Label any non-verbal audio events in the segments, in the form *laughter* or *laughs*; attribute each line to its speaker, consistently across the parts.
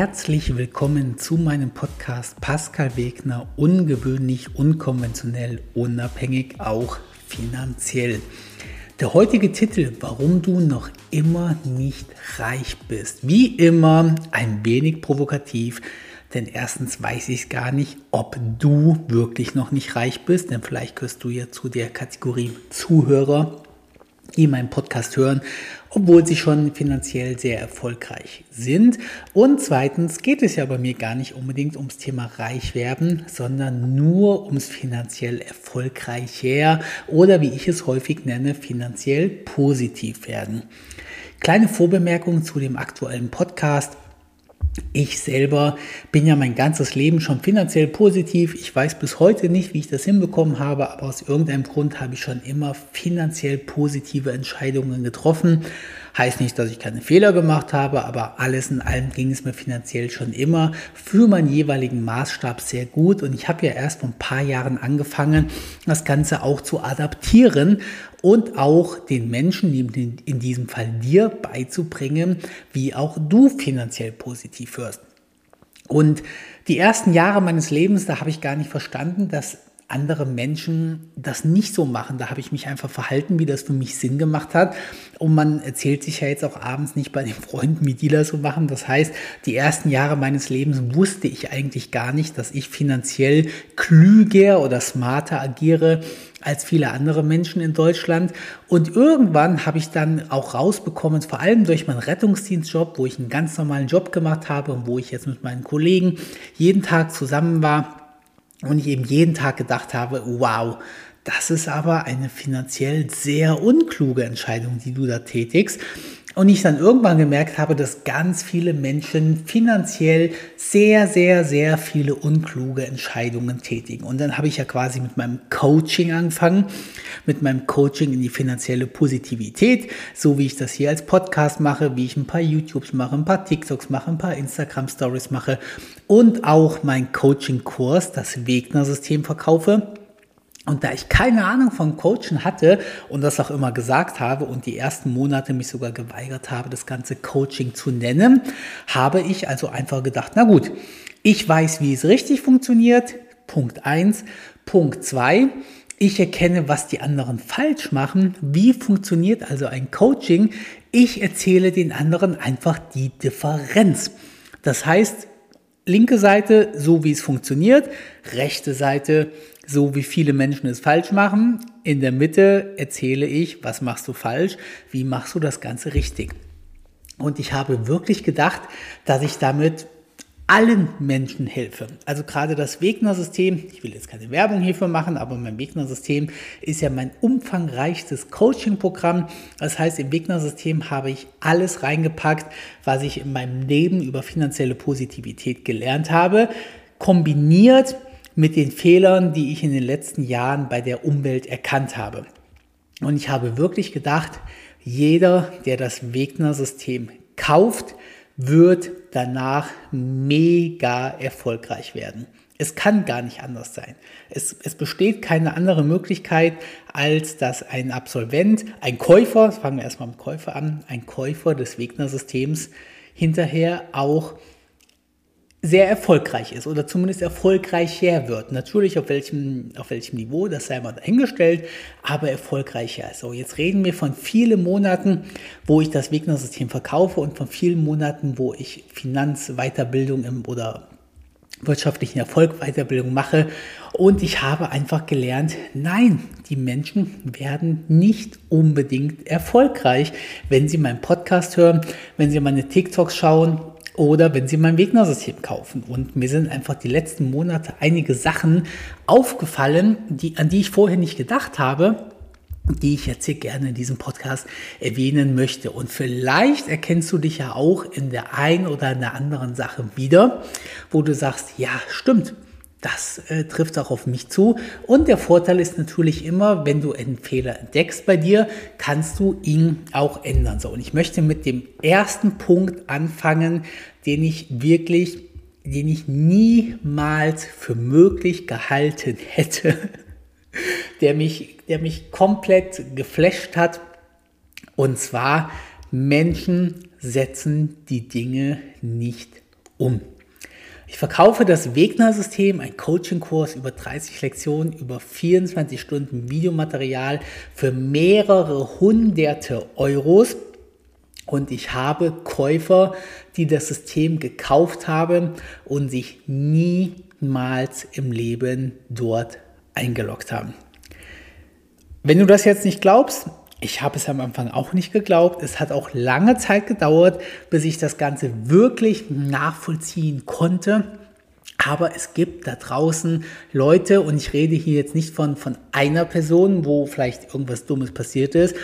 Speaker 1: Herzlich willkommen zu meinem Podcast Pascal Wegner, ungewöhnlich, unkonventionell, unabhängig, auch finanziell. Der heutige Titel, warum du noch immer nicht reich bist. Wie immer ein wenig provokativ, denn erstens weiß ich gar nicht, ob du wirklich noch nicht reich bist, denn vielleicht gehörst du ja zu der Kategorie Zuhörer die meinen Podcast hören, obwohl sie schon finanziell sehr erfolgreich sind. Und zweitens geht es ja bei mir gar nicht unbedingt ums Thema reich werden, sondern nur ums finanziell erfolgreicher oder wie ich es häufig nenne, finanziell positiv werden. Kleine Vorbemerkung zu dem aktuellen Podcast. Ich selber bin ja mein ganzes Leben schon finanziell positiv. Ich weiß bis heute nicht, wie ich das hinbekommen habe, aber aus irgendeinem Grund habe ich schon immer finanziell positive Entscheidungen getroffen. Heißt nicht, dass ich keine Fehler gemacht habe, aber alles in allem ging es mir finanziell schon immer für meinen jeweiligen Maßstab sehr gut. Und ich habe ja erst vor ein paar Jahren angefangen, das Ganze auch zu adaptieren und auch den Menschen, in diesem Fall dir, beizubringen, wie auch du finanziell positiv wirst. Und die ersten Jahre meines Lebens, da habe ich gar nicht verstanden, dass andere Menschen das nicht so machen. Da habe ich mich einfach verhalten, wie das für mich Sinn gemacht hat. Und man erzählt sich ja jetzt auch abends nicht bei den Freunden, wie die das so machen. Das heißt, die ersten Jahre meines Lebens wusste ich eigentlich gar nicht, dass ich finanziell klüger oder smarter agiere als viele andere Menschen in Deutschland. Und irgendwann habe ich dann auch rausbekommen, vor allem durch meinen Rettungsdienstjob, wo ich einen ganz normalen Job gemacht habe und wo ich jetzt mit meinen Kollegen jeden Tag zusammen war, und ich eben jeden Tag gedacht habe, wow, das ist aber eine finanziell sehr unkluge Entscheidung, die du da tätigst. Und ich dann irgendwann gemerkt habe, dass ganz viele Menschen finanziell sehr, sehr, sehr viele unkluge Entscheidungen tätigen. Und dann habe ich ja quasi mit meinem Coaching angefangen, mit meinem Coaching in die finanzielle Positivität, so wie ich das hier als Podcast mache, wie ich ein paar YouTubes mache, ein paar TikToks mache, ein paar Instagram Stories mache und auch mein Coaching-Kurs, das Wegner-System verkaufe. Und da ich keine Ahnung von Coachen hatte und das auch immer gesagt habe und die ersten Monate mich sogar geweigert habe, das ganze Coaching zu nennen, habe ich also einfach gedacht, na gut, ich weiß, wie es richtig funktioniert. Punkt eins, Punkt zwei, ich erkenne, was die anderen falsch machen. Wie funktioniert also ein Coaching? Ich erzähle den anderen einfach die Differenz. Das heißt, linke Seite, so wie es funktioniert, rechte Seite, so wie viele Menschen es falsch machen. In der Mitte erzähle ich, was machst du falsch, wie machst du das Ganze richtig. Und ich habe wirklich gedacht, dass ich damit allen Menschen helfe. Also gerade das Wegner-System, ich will jetzt keine Werbung hierfür machen, aber mein Wegner-System ist ja mein umfangreichstes Coaching-Programm. Das heißt, im Wegner-System habe ich alles reingepackt, was ich in meinem Leben über finanzielle Positivität gelernt habe, kombiniert mit den Fehlern, die ich in den letzten Jahren bei der Umwelt erkannt habe. Und ich habe wirklich gedacht, jeder, der das Wegner-System kauft, wird danach mega erfolgreich werden. Es kann gar nicht anders sein. Es, es, besteht keine andere Möglichkeit, als dass ein Absolvent, ein Käufer, fangen wir erstmal mit Käufer an, ein Käufer des Wegner-Systems hinterher auch sehr erfolgreich ist oder zumindest erfolgreicher wird. Natürlich auf welchem, auf welchem Niveau, das sei mal dahingestellt, aber erfolgreicher. So, jetzt reden wir von vielen Monaten, wo ich das Wegner-System verkaufe und von vielen Monaten, wo ich Finanzweiterbildung im, oder wirtschaftlichen Erfolg Weiterbildung mache. Und ich habe einfach gelernt, nein, die Menschen werden nicht unbedingt erfolgreich, wenn sie meinen Podcast hören, wenn sie meine TikToks schauen oder wenn Sie mein Wegner-System kaufen. Und mir sind einfach die letzten Monate einige Sachen aufgefallen, die, an die ich vorher nicht gedacht habe, die ich jetzt hier gerne in diesem Podcast erwähnen möchte. Und vielleicht erkennst du dich ja auch in der einen oder in der anderen Sache wieder, wo du sagst, ja, stimmt das äh, trifft auch auf mich zu. Und der Vorteil ist natürlich immer, wenn du einen Fehler entdeckst bei dir, kannst du ihn auch ändern. So, und ich möchte mit dem ersten Punkt anfangen, den ich wirklich, den ich niemals für möglich gehalten *laughs* hätte, der mich, der mich komplett geflasht hat. Und zwar, Menschen setzen die Dinge nicht um. Ich verkaufe das Wegner-System, ein Coaching-Kurs über 30 Lektionen, über 24 Stunden Videomaterial für mehrere hunderte Euros. Und ich habe Käufer, die das System gekauft haben und sich niemals im Leben dort eingeloggt haben. Wenn du das jetzt nicht glaubst, ich habe es am Anfang auch nicht geglaubt. Es hat auch lange Zeit gedauert, bis ich das Ganze wirklich nachvollziehen konnte. Aber es gibt da draußen Leute, und ich rede hier jetzt nicht von, von einer Person, wo vielleicht irgendwas Dummes passiert ist,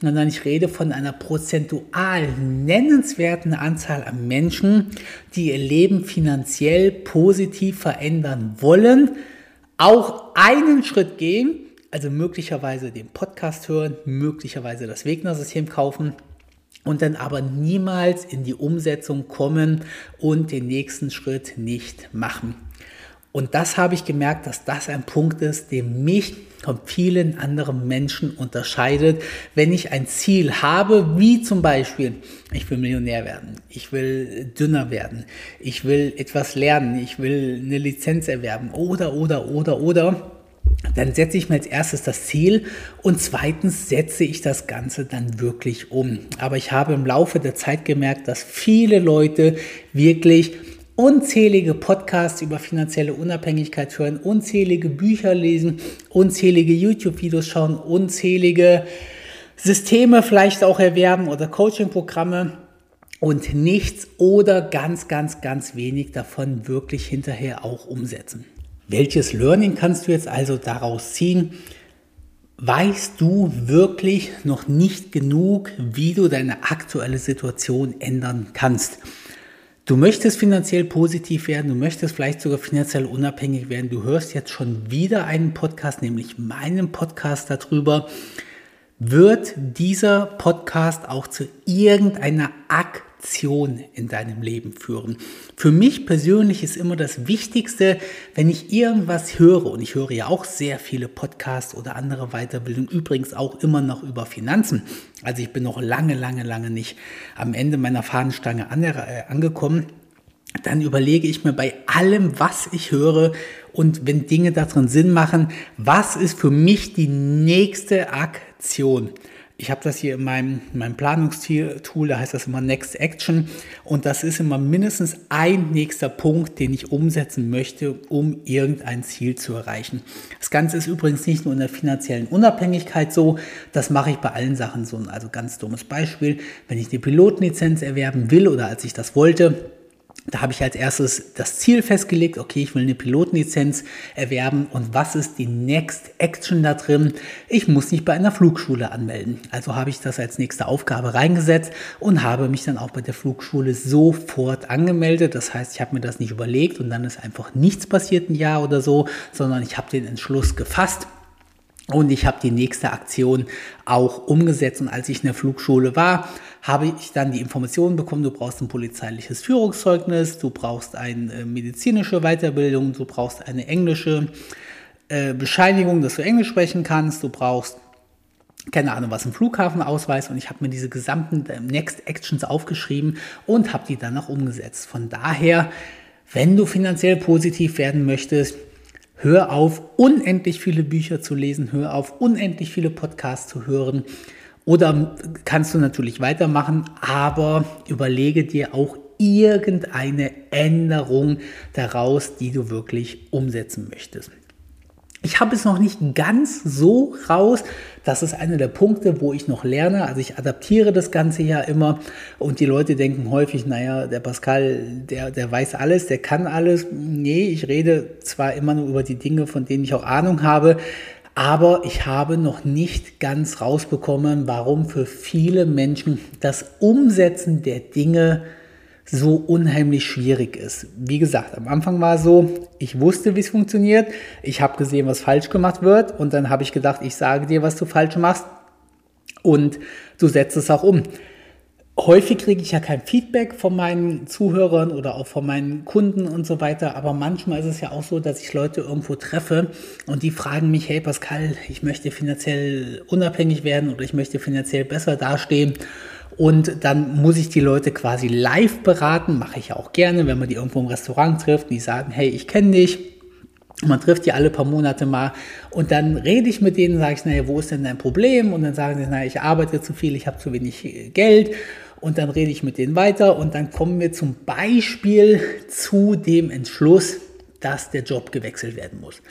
Speaker 1: sondern ich rede von einer prozentual nennenswerten Anzahl an Menschen, die ihr Leben finanziell positiv verändern wollen, auch einen Schritt gehen, also möglicherweise den Podcast hören, möglicherweise das Wegner-System kaufen und dann aber niemals in die Umsetzung kommen und den nächsten Schritt nicht machen. Und das habe ich gemerkt, dass das ein Punkt ist, der mich von vielen anderen Menschen unterscheidet. Wenn ich ein Ziel habe, wie zum Beispiel, ich will Millionär werden, ich will dünner werden, ich will etwas lernen, ich will eine Lizenz erwerben oder, oder, oder, oder, dann setze ich mir als erstes das Ziel und zweitens setze ich das Ganze dann wirklich um. Aber ich habe im Laufe der Zeit gemerkt, dass viele Leute wirklich unzählige Podcasts über finanzielle Unabhängigkeit hören, unzählige Bücher lesen, unzählige YouTube-Videos schauen, unzählige Systeme vielleicht auch erwerben oder Coaching-Programme und nichts oder ganz, ganz, ganz wenig davon wirklich hinterher auch umsetzen. Welches Learning kannst du jetzt also daraus ziehen? Weißt du wirklich noch nicht genug, wie du deine aktuelle Situation ändern kannst? Du möchtest finanziell positiv werden, du möchtest vielleicht sogar finanziell unabhängig werden. Du hörst jetzt schon wieder einen Podcast, nämlich meinen Podcast darüber. Wird dieser Podcast auch zu irgendeiner Aktion Aktion in deinem Leben führen. Für mich persönlich ist immer das Wichtigste, wenn ich irgendwas höre, und ich höre ja auch sehr viele Podcasts oder andere Weiterbildungen, übrigens auch immer noch über Finanzen. Also ich bin noch lange, lange, lange nicht am Ende meiner Fahnenstange äh, angekommen dann überlege ich mir bei allem, was ich höre und wenn Dinge darin Sinn machen, was ist für mich die nächste Aktion? Ich habe das hier in meinem, in meinem Planungstool, da heißt das immer Next Action. Und das ist immer mindestens ein nächster Punkt, den ich umsetzen möchte, um irgendein Ziel zu erreichen. Das Ganze ist übrigens nicht nur in der finanziellen Unabhängigkeit so, das mache ich bei allen Sachen so. Also ganz dummes Beispiel, wenn ich die Pilotenlizenz erwerben will oder als ich das wollte, da habe ich als erstes das Ziel festgelegt, okay, ich will eine Pilotenlizenz erwerben und was ist die Next Action da drin? Ich muss mich bei einer Flugschule anmelden. Also habe ich das als nächste Aufgabe reingesetzt und habe mich dann auch bei der Flugschule sofort angemeldet. Das heißt, ich habe mir das nicht überlegt und dann ist einfach nichts passiert ein Jahr oder so, sondern ich habe den Entschluss gefasst und ich habe die nächste Aktion auch umgesetzt. Und als ich in der Flugschule war, habe ich dann die Informationen bekommen, du brauchst ein polizeiliches Führungszeugnis, du brauchst eine äh, medizinische Weiterbildung, du brauchst eine englische äh, Bescheinigung, dass du Englisch sprechen kannst, du brauchst keine Ahnung, was ein Flughafenausweis und ich habe mir diese gesamten äh, Next Actions aufgeschrieben und habe die dann auch umgesetzt. Von daher, wenn du finanziell positiv werden möchtest, Hör auf, unendlich viele Bücher zu lesen, hör auf, unendlich viele Podcasts zu hören. Oder kannst du natürlich weitermachen, aber überlege dir auch irgendeine Änderung daraus, die du wirklich umsetzen möchtest. Ich habe es noch nicht ganz so raus. Das ist einer der Punkte, wo ich noch lerne. Also ich adaptiere das Ganze ja immer und die Leute denken häufig, naja, der Pascal, der, der weiß alles, der kann alles. Nee, ich rede zwar immer nur über die Dinge, von denen ich auch Ahnung habe, aber ich habe noch nicht ganz rausbekommen, warum für viele Menschen das Umsetzen der Dinge so unheimlich schwierig ist. Wie gesagt, am Anfang war es so, ich wusste, wie es funktioniert, ich habe gesehen, was falsch gemacht wird. Und dann habe ich gedacht, ich sage dir, was du falsch machst. Und du setzt es auch um. Häufig kriege ich ja kein Feedback von meinen Zuhörern oder auch von meinen Kunden und so weiter, aber manchmal ist es ja auch so, dass ich Leute irgendwo treffe und die fragen mich, hey Pascal, ich möchte finanziell unabhängig werden oder ich möchte finanziell besser dastehen Und dann muss ich die Leute quasi live beraten, mache ich ja auch gerne, wenn man die irgendwo im Restaurant trifft, die sagen, hey, ich kenne dich, man trifft die alle paar Monate mal und dann rede ich mit denen, sage ich, naja, wo ist denn dein Problem? Und dann sagen sie, naja, ich arbeite zu viel, ich habe zu wenig Geld. Und dann rede ich mit denen weiter und dann kommen wir zum Beispiel zu dem Entschluss, dass der Job gewechselt werden muss.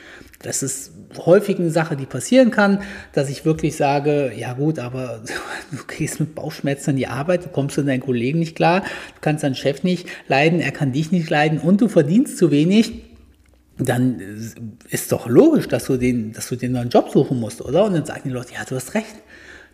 Speaker 1: Das ist häufig eine Sache, die passieren kann, dass ich wirklich sage, ja gut, aber *laughs* du gehst mit Bauchschmerzen an die Arbeit, du kommst zu deinen Kollegen nicht klar, du kannst deinen Chef nicht leiden, er kann dich nicht leiden und du verdienst zu wenig dann ist doch logisch, dass du den, dass du den neuen Job suchen musst, oder? Und dann sagen die Leute, ja, du hast recht.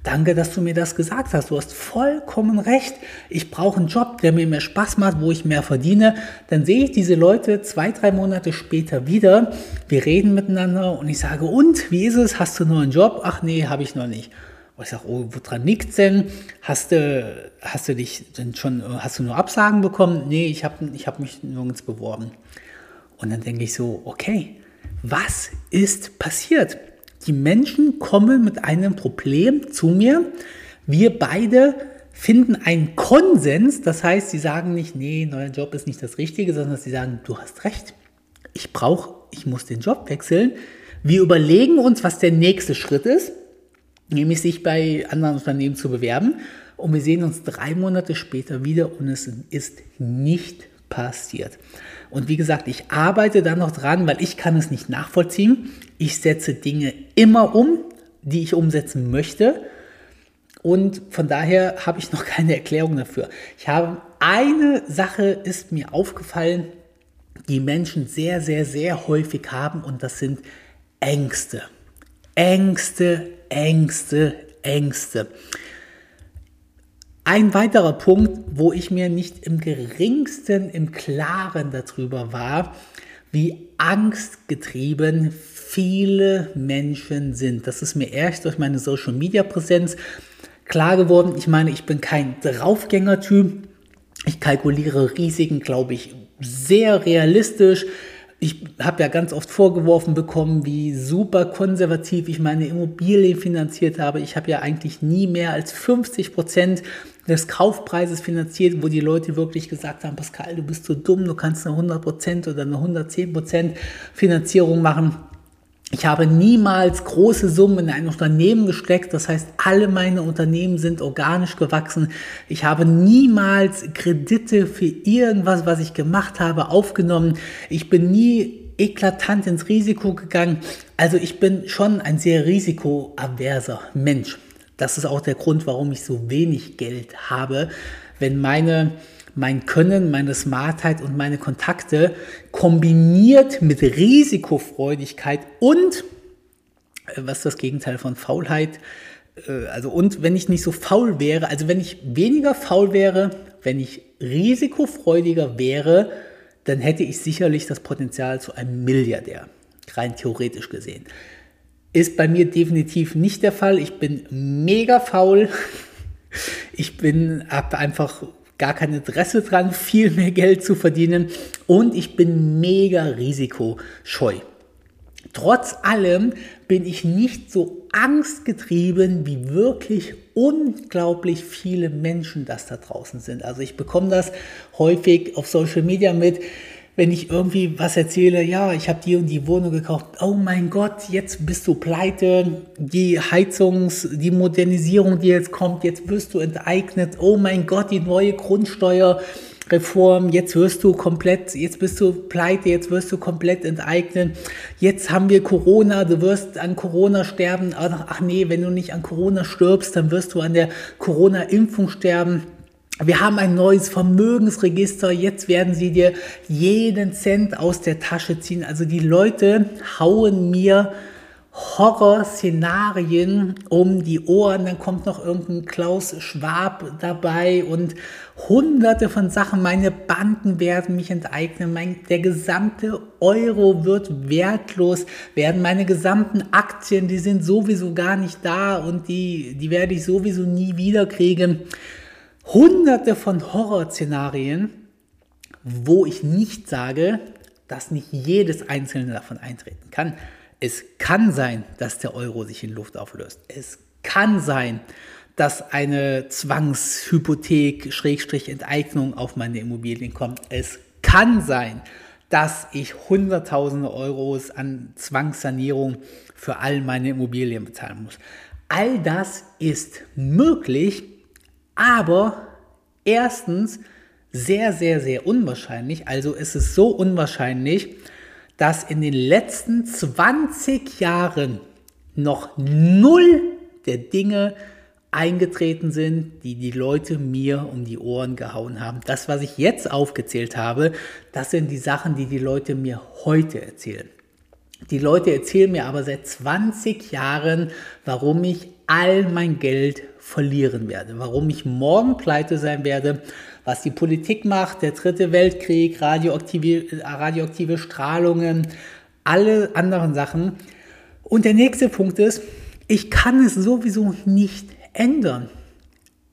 Speaker 1: Danke, dass du mir das gesagt hast. Du hast vollkommen recht. Ich brauche einen Job, der mir mehr Spaß macht, wo ich mehr verdiene. Dann sehe ich diese Leute zwei, drei Monate später wieder. Wir reden miteinander und ich sage, und, wie ist es? Hast du einen Job? Ach nee, habe ich noch nicht. Und ich sage, oh, woran liegt denn? Hast du, hast du dich denn schon, hast du nur Absagen bekommen? Nee, ich habe ich hab mich nirgends beworben. Und dann denke ich so, okay, was ist passiert? Die Menschen kommen mit einem Problem zu mir. Wir beide finden einen Konsens. Das heißt, sie sagen nicht, nee, neuer Job ist nicht das Richtige, sondern sie sagen, du hast recht. Ich brauche, ich muss den Job wechseln. Wir überlegen uns, was der nächste Schritt ist, nämlich sich bei anderen Unternehmen zu bewerben. Und wir sehen uns drei Monate später wieder und es ist nicht passiert. Und wie gesagt, ich arbeite da noch dran, weil ich kann es nicht nachvollziehen. Ich setze Dinge immer um, die ich umsetzen möchte. Und von daher habe ich noch *laughs* keine Erklärung dafür. Ich habe eine Sache ist mir aufgefallen, die Menschen sehr, sehr, sehr häufig haben und das sind Ängste. Ängste, Ängste, Ängste. Ein weiterer Punkt, wo ich mir nicht im geringsten im Klaren darüber war, wie angstgetrieben viele Menschen sind. Das ist mir erst durch meine Social-Media-Präsenz klar geworden. Ich meine, ich bin kein Draufgänger-Typ. Ich kalkuliere Risiken, glaube ich, sehr realistisch. Ich habe ja ganz oft vorgeworfen bekommen, wie super konservativ ich meine Immobilien finanziert habe. Ich habe ja eigentlich nie mehr als 50 Prozent des Kaufpreises finanziert, wo die Leute wirklich gesagt haben, Pascal, du bist so dumm, du kannst eine 100 Prozent oder eine 110 Prozent Finanzierung machen. Ich habe niemals große Summen in ein Unternehmen gesteckt. Das heißt, alle meine Unternehmen sind organisch gewachsen. Ich habe niemals Kredite für irgendwas, was ich gemacht habe, aufgenommen. Ich bin nie eklatant ins Risiko gegangen. Also ich bin schon ein sehr risikoaverser Mensch. Das ist auch der Grund, warum ich so wenig Geld habe. Wenn meine mein Können, meine Smartheit und meine Kontakte kombiniert mit Risikofreudigkeit und, äh, was das Gegenteil von Faulheit, äh, also und wenn ich nicht so faul wäre, also wenn ich weniger faul wäre, wenn ich risikofreudiger wäre, dann hätte ich sicherlich das Potenzial zu einem Milliardär, rein theoretisch gesehen. Ist bei mir definitiv nicht der Fall. Ich bin mega faul. Ich bin, einfach gar kein Interesse dran, viel mehr Geld zu verdienen und ich bin mega risikoscheu. Trotz allem bin ich nicht so angstgetrieben, wie wirklich unglaublich viele Menschen das da draußen sind. Also ich bekomme das häufig auf Social Media mit wenn ich irgendwie was erzähle, ja, ich habe die und die Wohnung gekauft, oh mein Gott, jetzt bist du pleite, die Heizungs-, die Modernisierung, die jetzt kommt, jetzt wirst du enteignet, oh mein Gott, die neue Grundsteuerreform, jetzt wirst du komplett, jetzt bist du pleite, jetzt wirst du komplett enteignet, jetzt haben wir Corona, du wirst an Corona sterben, ach nee, wenn du nicht an Corona stirbst, dann wirst du an der Corona-Impfung sterben. Wir haben ein neues Vermögensregister. Jetzt werden sie dir jeden Cent aus der Tasche ziehen. Also die Leute hauen mir Horrorszenarien um die Ohren. Dann kommt noch irgendein Klaus Schwab dabei und hunderte von Sachen. Meine Banden werden mich enteignen. Mein, der gesamte Euro wird wertlos werden. Meine gesamten Aktien, die sind sowieso gar nicht da und die, die werde ich sowieso nie wieder kriegen hunderte von Horrorszenarien, wo ich nicht sage, dass nicht jedes einzelne davon eintreten kann. Es kann sein, dass der Euro sich in Luft auflöst. Es kann sein, dass eine Zwangshypothek, Schrägstrich Enteignung auf meine Immobilien kommt. Es kann sein, dass ich Hunderttausende Euros an Zwangssanierung für all meine Immobilien bezahlen muss. All das ist möglich, aber erstens sehr, sehr, sehr unwahrscheinlich. Also ist es so unwahrscheinlich, dass in den letzten 20 Jahren noch null der Dinge eingetreten sind, die die Leute mir um die Ohren gehauen haben. Das, was ich jetzt aufgezählt habe, das sind die Sachen, die die Leute mir heute erzählen. Die Leute erzählen mir aber seit 20 Jahren, warum ich all mein Geld verlieren werde, warum ich morgen pleite sein werde, was die Politik macht, der dritte Weltkrieg, radioaktive, radioaktive Strahlungen, alle anderen Sachen. Und der nächste Punkt ist, ich kann es sowieso nicht ändern.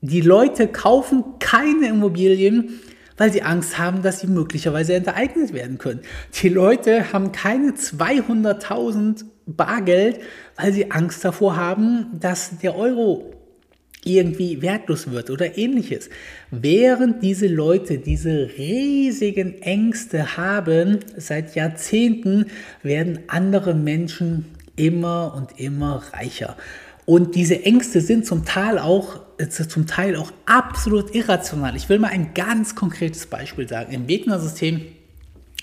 Speaker 1: Die Leute kaufen keine Immobilien, weil sie Angst haben, dass sie möglicherweise enteignet werden können. Die Leute haben keine 200.000 Bargeld, weil sie Angst davor haben, dass der Euro irgendwie wertlos wird oder ähnliches. Während diese Leute diese riesigen Ängste haben, seit Jahrzehnten werden andere Menschen immer und immer reicher. Und diese Ängste sind zum Teil auch, äh, zum Teil auch absolut irrational. Ich will mal ein ganz konkretes Beispiel sagen. Im Wegner-System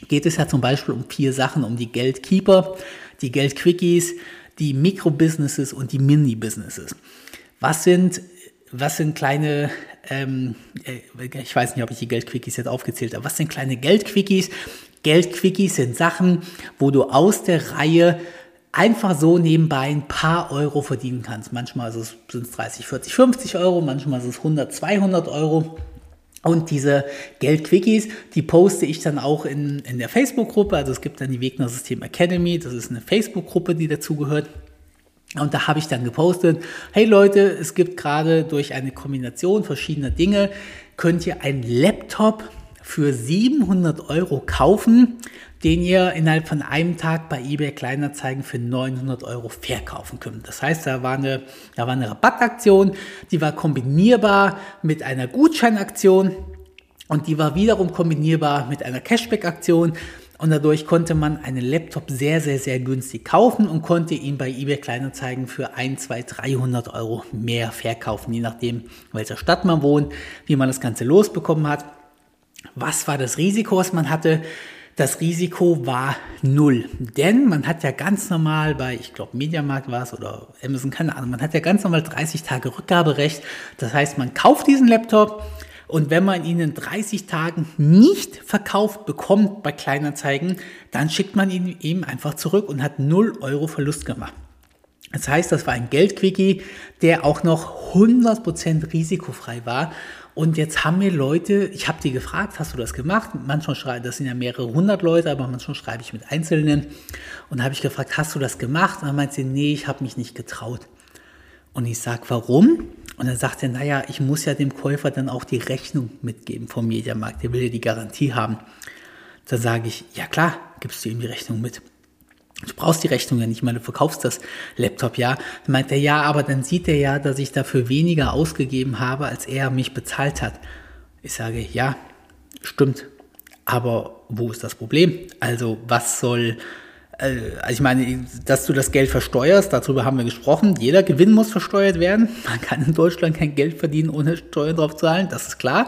Speaker 1: geht es ja zum Beispiel um vier Sachen, um die Geldkeeper, die Geldquickies, die Mikrobusinesses und die Mini-Businesses. Was sind, was sind kleine, ähm, äh, ich weiß nicht, ob ich die Geldquickies jetzt aufgezählt habe, was sind kleine Geldquickies? Geldquickies sind Sachen, wo du aus der Reihe einfach so nebenbei ein paar Euro verdienen kannst. Manchmal sind es 30, 40, 50 Euro, manchmal sind es 100, 200 Euro. Und diese Geldquickies, die poste ich dann auch in, in der Facebook-Gruppe. Also es gibt dann die Wegner System Academy, das ist eine Facebook-Gruppe, die dazugehört. Und da habe ich dann gepostet, hey Leute, es gibt gerade durch eine Kombination verschiedener Dinge, könnt ihr einen Laptop für 700 Euro kaufen, den ihr innerhalb von einem Tag bei eBay Kleinanzeigen für 900 Euro verkaufen könnt. Das heißt, da war eine, da war eine Rabattaktion, die war kombinierbar mit einer Gutscheinaktion und die war wiederum kombinierbar mit einer Cashback-Aktion. Und dadurch konnte man einen Laptop sehr, sehr, sehr günstig kaufen und konnte ihn bei eBay Kleinanzeigen für 1, 2, 300 Euro mehr verkaufen, je nachdem, welcher Stadt man wohnt, wie man das Ganze losbekommen hat. Was war das Risiko, was man hatte? Das Risiko war null, denn man hat ja ganz normal bei, ich glaube, Mediamarkt war es oder Amazon, keine Ahnung, man hat ja ganz normal 30 Tage Rückgaberecht. Das heißt, man kauft diesen Laptop und wenn man ihn in 30 Tagen nicht verkauft bekommt bei Kleinanzeigen, dann schickt man ihn eben einfach zurück und hat 0 Euro Verlust gemacht. Das heißt, das war ein Geldquickie, der auch noch 100% risikofrei war. Und jetzt haben mir Leute, ich habe die gefragt, hast du das gemacht? Manchmal schreibe, das sind ja mehrere hundert Leute, aber manchmal schreibe ich mit Einzelnen. Und habe ich gefragt, hast du das gemacht? Und dann meint sie, nee, ich habe mich nicht getraut. Und ich sage, warum? Und dann sagt er, naja, ich muss ja dem Käufer dann auch die Rechnung mitgeben vom Mediamarkt. Der will ja die Garantie haben. Dann sage ich, ja klar, gibst du ihm die Rechnung mit. Du brauchst die Rechnung ja nicht mal, du verkaufst das Laptop ja. Dann meint er, ja, aber dann sieht er ja, dass ich dafür weniger ausgegeben habe, als er mich bezahlt hat. Ich sage, ja, stimmt. Aber wo ist das Problem? Also, was soll, also ich meine, dass du das Geld versteuerst, darüber haben wir gesprochen. Jeder Gewinn muss versteuert werden. *laughs* Man kann in Deutschland kein Geld verdienen, ohne Steuern drauf zu zahlen, das ist klar.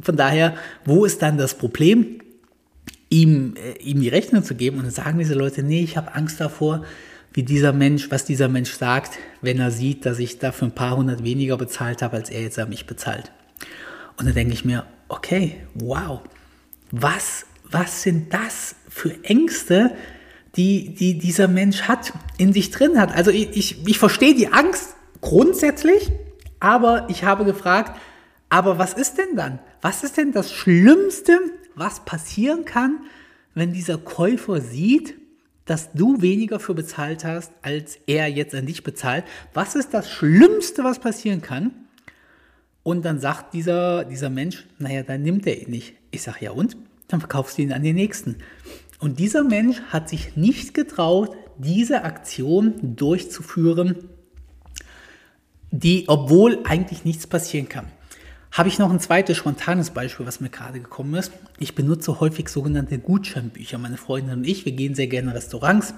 Speaker 1: Von daher, wo ist dann das Problem? ihm, äh, ihm die Rechnung zu geben. Und dann sagen diese Leute, nee, ich habe Angst davor, wie dieser Mensch, was dieser Mensch sagt, wenn er sieht, dass ich dafür ein paar hundert weniger bezahlt habe, als er jetzt an mich bezahlt. Und dann denke ich mir, okay, wow, was, was sind das für Ängste, die, die dieser Mensch hat, in sich drin hat? Also ich, ich, ich verstehe die Angst grundsätzlich, aber ich habe gefragt, aber was ist denn dann? Was ist denn das Schlimmste, was passieren kann, wenn dieser Käufer sieht, dass du weniger für bezahlt hast, als er jetzt an dich bezahlt. Was ist das Schlimmste, was passieren kann? Und dann sagt dieser, dieser Mensch, naja, dann nimmt er ihn nicht. Ich sage, ja und? Dann verkaufst du ihn an den nächsten. Und dieser Mensch hat sich nicht getraut, diese Aktion durchzuführen, die, obwohl eigentlich nichts passieren kann. Habe ich noch ein zweites spontanes Beispiel, was mir gerade gekommen ist. Ich benutze häufig sogenannte Gutscheinbücher. Meine Freundin und ich, wir gehen sehr gerne in Restaurants.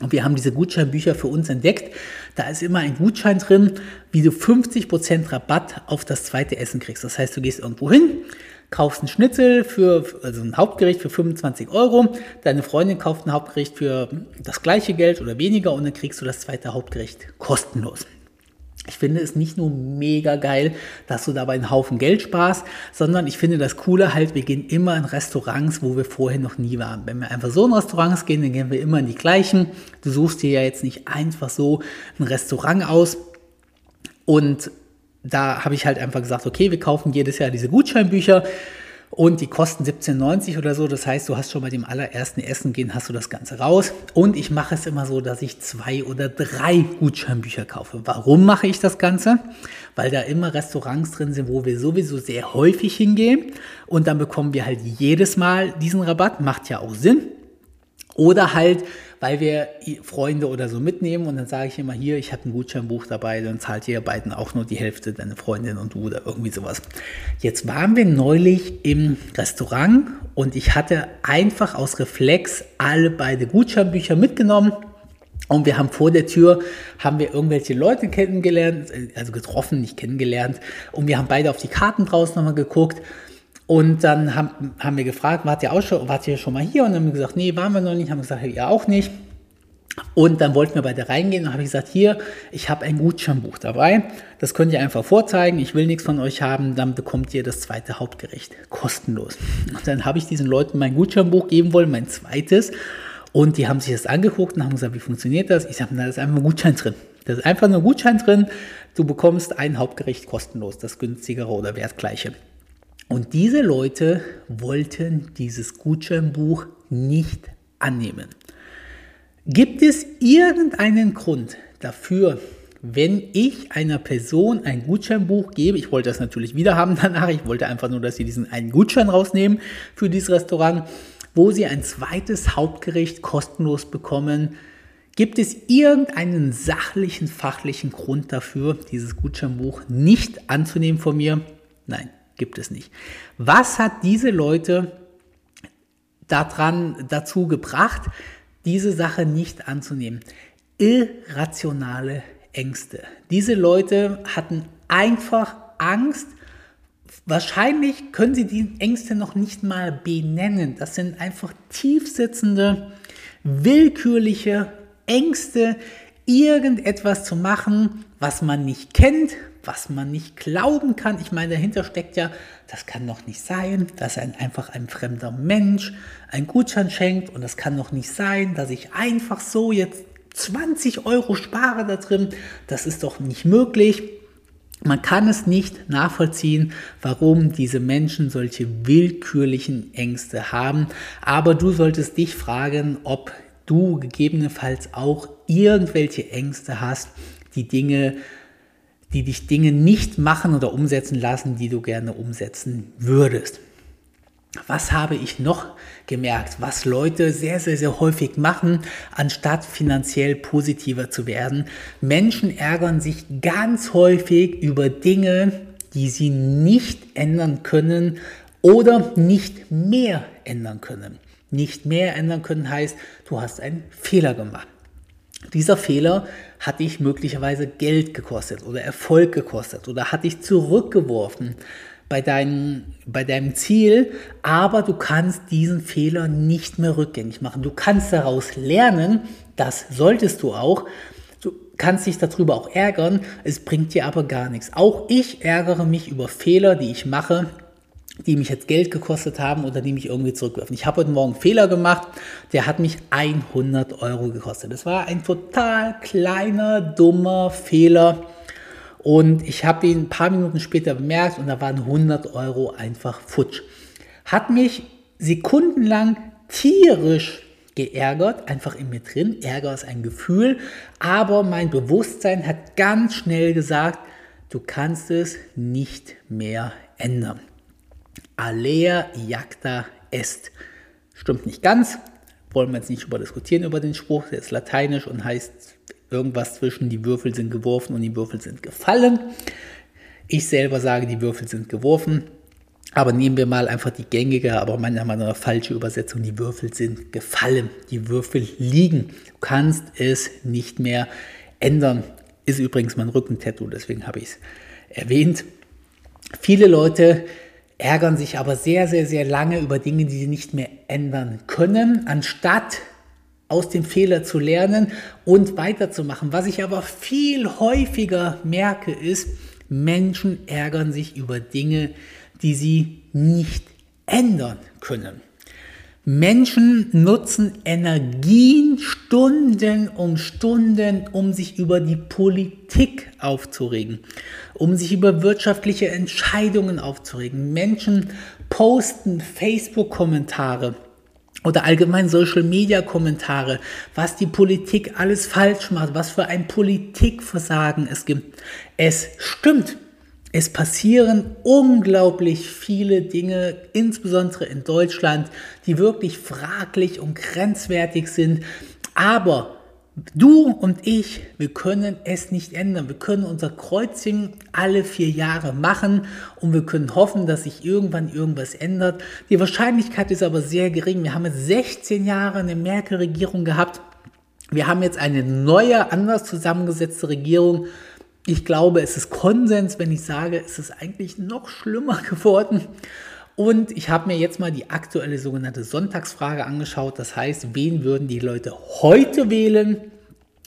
Speaker 1: Und wir haben diese Gutscheinbücher für uns entdeckt. Da ist immer ein Gutschein drin, wie du 50% Rabatt auf das zweite Essen kriegst. Das heißt, du gehst irgendwo hin, kaufst einen Schnitzel für, also ein Hauptgericht für 25 Euro, deine Freundin kauft ein Hauptgericht für das gleiche Geld oder weniger und dann kriegst du das zweite Hauptgericht kostenlos. Ich finde es nicht nur mega geil, dass du dabei einen Haufen Geld sparst, sondern ich finde das Coole halt, wir gehen immer in Restaurants, wo wir vorher noch nie waren. Wenn wir einfach so in Restaurants gehen, dann gehen wir immer in die gleichen. Du suchst dir ja jetzt nicht einfach so ein Restaurant aus und da habe ich halt einfach gesagt, okay, wir kaufen jedes Jahr diese Gutscheinbücher und die kosten 17,90 oder so. Das heißt, du hast schon bei dem allerersten Essen gehen, hast du das Ganze raus. Und ich mache es immer so, dass ich zwei oder drei Gutscheinbücher kaufe. Warum mache ich das Ganze? Weil da immer Restaurants drin sind, wo wir sowieso sehr häufig hingehen. Und dann bekommen wir halt jedes Mal diesen Rabatt. Macht ja auch Sinn. Oder halt, weil wir Freunde oder so mitnehmen und dann sage ich immer hier, ich habe ein Gutscheinbuch dabei, dann zahlt ihr beiden auch nur die Hälfte, deine Freundin und du oder irgendwie sowas. Jetzt waren wir neulich im Restaurant und ich hatte einfach aus Reflex alle beide Gutscheinbücher mitgenommen. Und wir haben vor der Tür, haben wir irgendwelche Leute kennengelernt, also getroffen, nicht kennengelernt. Und wir haben beide auf die Karten draußen nochmal geguckt. Und dann haben, haben wir gefragt, wart ihr, auch schon, wart ihr schon mal hier? Und dann haben wir gesagt, nee, waren wir noch nicht. Haben gesagt, ja auch nicht. Und dann wollten wir beide reingehen und habe ich gesagt, hier, ich habe ein Gutscheinbuch dabei. Das könnt ihr einfach vorzeigen. Ich will nichts von euch haben. Dann bekommt ihr das zweite Hauptgericht kostenlos. Und dann habe ich diesen Leuten mein Gutscheinbuch geben wollen, mein zweites. Und die haben sich das angeguckt und haben gesagt, wie funktioniert das? Ich sage, da ist einfach ein Gutschein drin. Da ist einfach nur ein Gutschein drin. Du bekommst ein Hauptgericht kostenlos, das günstigere oder wertgleiche. Und diese Leute wollten dieses Gutscheinbuch nicht annehmen. Gibt es irgendeinen Grund dafür, wenn ich einer Person ein Gutscheinbuch gebe, ich wollte das natürlich wieder haben danach, ich wollte einfach nur, dass sie diesen einen Gutschein rausnehmen für dieses Restaurant, wo sie ein zweites Hauptgericht kostenlos bekommen. Gibt es irgendeinen sachlichen, fachlichen Grund dafür, dieses Gutscheinbuch nicht anzunehmen von mir? Nein. Gibt es nicht. Was hat diese Leute daran, dazu gebracht, diese Sache nicht anzunehmen? Irrationale Ängste. Diese Leute hatten einfach Angst. Wahrscheinlich können sie die Ängste noch nicht mal benennen. Das sind einfach tiefsitzende, willkürliche Ängste, irgendetwas zu machen, was man nicht kennt, was man nicht glauben kann. Ich meine, dahinter steckt ja, das kann doch nicht sein, dass ein, einfach ein fremder Mensch einen Gutschein schenkt und das kann doch nicht sein, dass ich einfach so jetzt 20 Euro spare da drin. Das ist doch nicht möglich. Man kann es nicht nachvollziehen, warum diese Menschen solche willkürlichen Ängste haben. Aber du solltest dich fragen, ob du gegebenenfalls auch irgendwelche Ängste hast, die Dinge die dich Dinge nicht machen oder umsetzen lassen, die du gerne umsetzen würdest. Was habe ich noch gemerkt, was Leute sehr, sehr, sehr häufig machen, anstatt finanziell positiver zu werden? Menschen ärgern sich ganz häufig über Dinge, die sie nicht ändern können oder nicht mehr ändern können. Nicht mehr ändern können heißt, du hast einen Fehler gemacht. Dieser Fehler hat dich möglicherweise Geld gekostet oder Erfolg gekostet oder hat dich zurückgeworfen bei, dein, bei deinem Ziel, aber du kannst diesen Fehler nicht mehr rückgängig machen. Du kannst daraus lernen, das solltest du auch. Du kannst dich darüber auch ärgern, es bringt dir aber gar nichts. Auch ich ärgere mich über Fehler, die ich mache, die mich jetzt Geld gekostet haben oder die mich irgendwie zurückwerfen. Ich habe heute Morgen einen Fehler gemacht, der hat mich 100 Euro gekostet. Das war ein total kleiner, dummer Fehler. Und ich habe ihn ein paar Minuten später bemerkt und da waren 100 Euro einfach futsch. Hat mich sekundenlang tierisch geärgert, einfach in mir drin. Ärger ist ein Gefühl, aber mein Bewusstsein hat ganz schnell gesagt, du kannst es nicht mehr ändern. Alea jacta est. Stimmt nicht ganz. Wollen wir jetzt nicht über diskutieren über den Spruch. Der ist lateinisch und heißt irgendwas zwischen die Würfel sind geworfen und die Würfel sind gefallen. Ich selber sage, die Würfel sind geworfen. Aber nehmen wir mal einfach die gängige, aber meiner Meinung nach falsche Übersetzung. Die Würfel sind gefallen. Die Würfel liegen. Du kannst es nicht mehr ändern. Ist übrigens mein Rückentattoo, deswegen habe ich es erwähnt. Viele Leute ärgern sich aber sehr, sehr, sehr lange über Dinge, die sie nicht mehr ändern können, anstatt aus dem Fehler zu lernen und weiterzumachen. Was ich aber viel häufiger merke, ist, Menschen ärgern sich über Dinge, die sie nicht ändern können. Menschen nutzen Energien Stunden um Stunden, um sich über die Politik aufzuregen, um sich über wirtschaftliche Entscheidungen aufzuregen. Menschen posten Facebook-Kommentare oder allgemein Social-Media-Kommentare, was die Politik alles falsch macht, was für ein Politikversagen es gibt. Es stimmt. Es passieren unglaublich viele Dinge, insbesondere in Deutschland, die wirklich fraglich und grenzwertig sind. Aber du und ich, wir können es nicht ändern. Wir können unser Kreuzchen alle vier Jahre machen und wir können hoffen, dass sich irgendwann irgendwas ändert. Die Wahrscheinlichkeit ist aber sehr gering. Wir haben jetzt 16 Jahre eine Merkel-Regierung gehabt. Wir haben jetzt eine neue, anders zusammengesetzte Regierung ich glaube, es ist Konsens, wenn ich sage, es ist eigentlich noch schlimmer *laughs* geworden. Und ich habe mir jetzt mal die aktuelle sogenannte Sonntagsfrage angeschaut. Das heißt, wen würden die Leute heute wählen?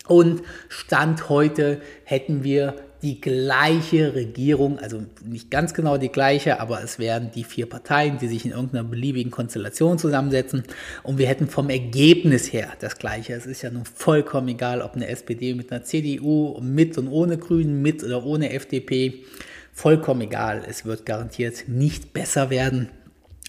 Speaker 1: Und Stand heute hätten wir die gleiche Regierung, also nicht ganz genau die gleiche, aber es wären die vier Parteien, die sich in irgendeiner beliebigen Konstellation zusammensetzen und wir hätten vom Ergebnis her das gleiche. Es ist ja nun vollkommen egal, ob eine SPD mit einer CDU, mit und ohne Grünen, mit oder ohne FDP, vollkommen egal. Es wird garantiert nicht besser werden.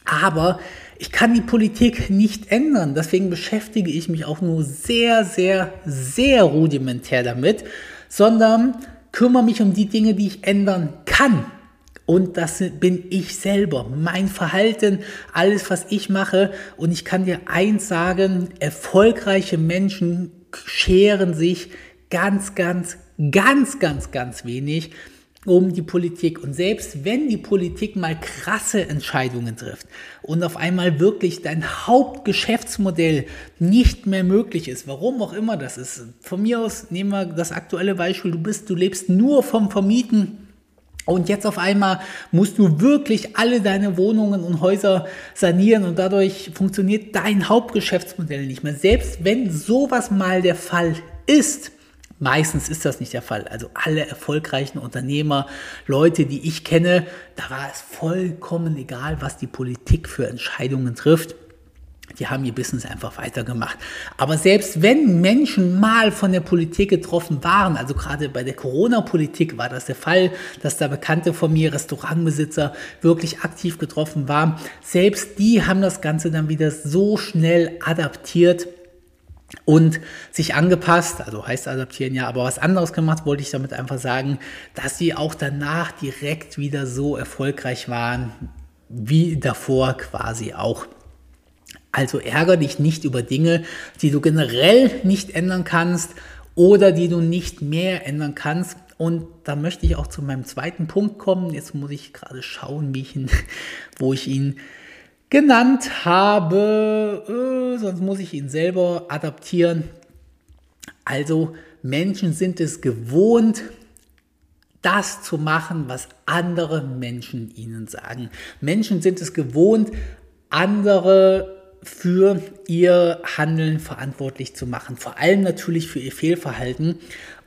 Speaker 1: Aber ich kann die Politik nicht ändern. Deswegen beschäftige ich mich auch nur sehr, sehr, sehr rudimentär damit, sondern kümmere mich um die Dinge, die ich ändern kann. Und das bin ich selber, mein Verhalten, alles, was ich mache. Und ich kann dir eins sagen, erfolgreiche Menschen scheren sich ganz, ganz, ganz, ganz, ganz wenig um die Politik. Und selbst wenn die Politik mal krasse Entscheidungen trifft und auf einmal wirklich dein Hauptgeschäftsmodell nicht mehr möglich ist, warum auch immer das ist. Von mir aus nehmen wir das aktuelle Beispiel, du bist, du lebst nur vom Vermieten. Und jetzt auf einmal musst du wirklich alle deine Wohnungen und Häuser sanieren und dadurch funktioniert dein Hauptgeschäftsmodell nicht mehr. Selbst wenn sowas mal der Fall ist, Meistens ist das nicht der Fall. Also alle erfolgreichen Unternehmer, Leute, die ich kenne, da war es vollkommen egal, was die Politik für Entscheidungen trifft. Die haben ihr Business einfach weitergemacht. Aber selbst wenn Menschen mal von der Politik getroffen waren, also gerade bei der Corona-Politik war das der Fall, dass da Bekannte von mir, Restaurantbesitzer, wirklich aktiv getroffen waren, selbst die haben das Ganze dann wieder so schnell adaptiert, und sich angepasst, also heißt adaptieren ja, aber was anderes gemacht, wollte ich damit einfach sagen, dass sie auch danach direkt wieder so erfolgreich waren wie davor quasi auch. Also ärgere dich nicht über Dinge, die du generell nicht ändern kannst oder die du nicht mehr ändern kannst. Und da möchte ich auch zu meinem zweiten Punkt kommen. Jetzt muss ich gerade schauen, wie ich ihn, wo ich ihn genannt habe, äh, sonst muss ich ihn selber adaptieren. Also Menschen sind es gewohnt, das zu machen, was andere Menschen ihnen sagen. Menschen sind es gewohnt, andere für ihr Handeln verantwortlich zu machen, vor allem natürlich für ihr Fehlverhalten.